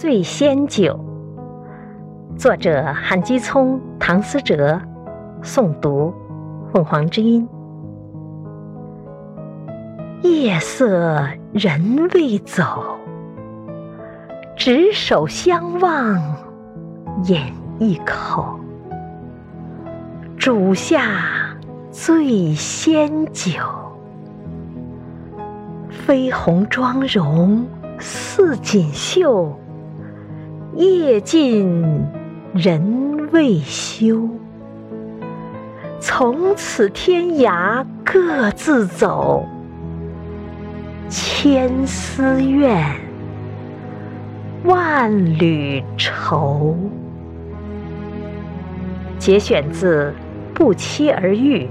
醉仙酒，作者韩基聪、唐思哲，诵读凤凰之音。夜色人未走，执手相望饮一口，煮下醉仙酒，绯红妆容似锦绣。夜尽人未休，从此天涯各自走，千丝怨，万缕愁。节选自《不期而遇》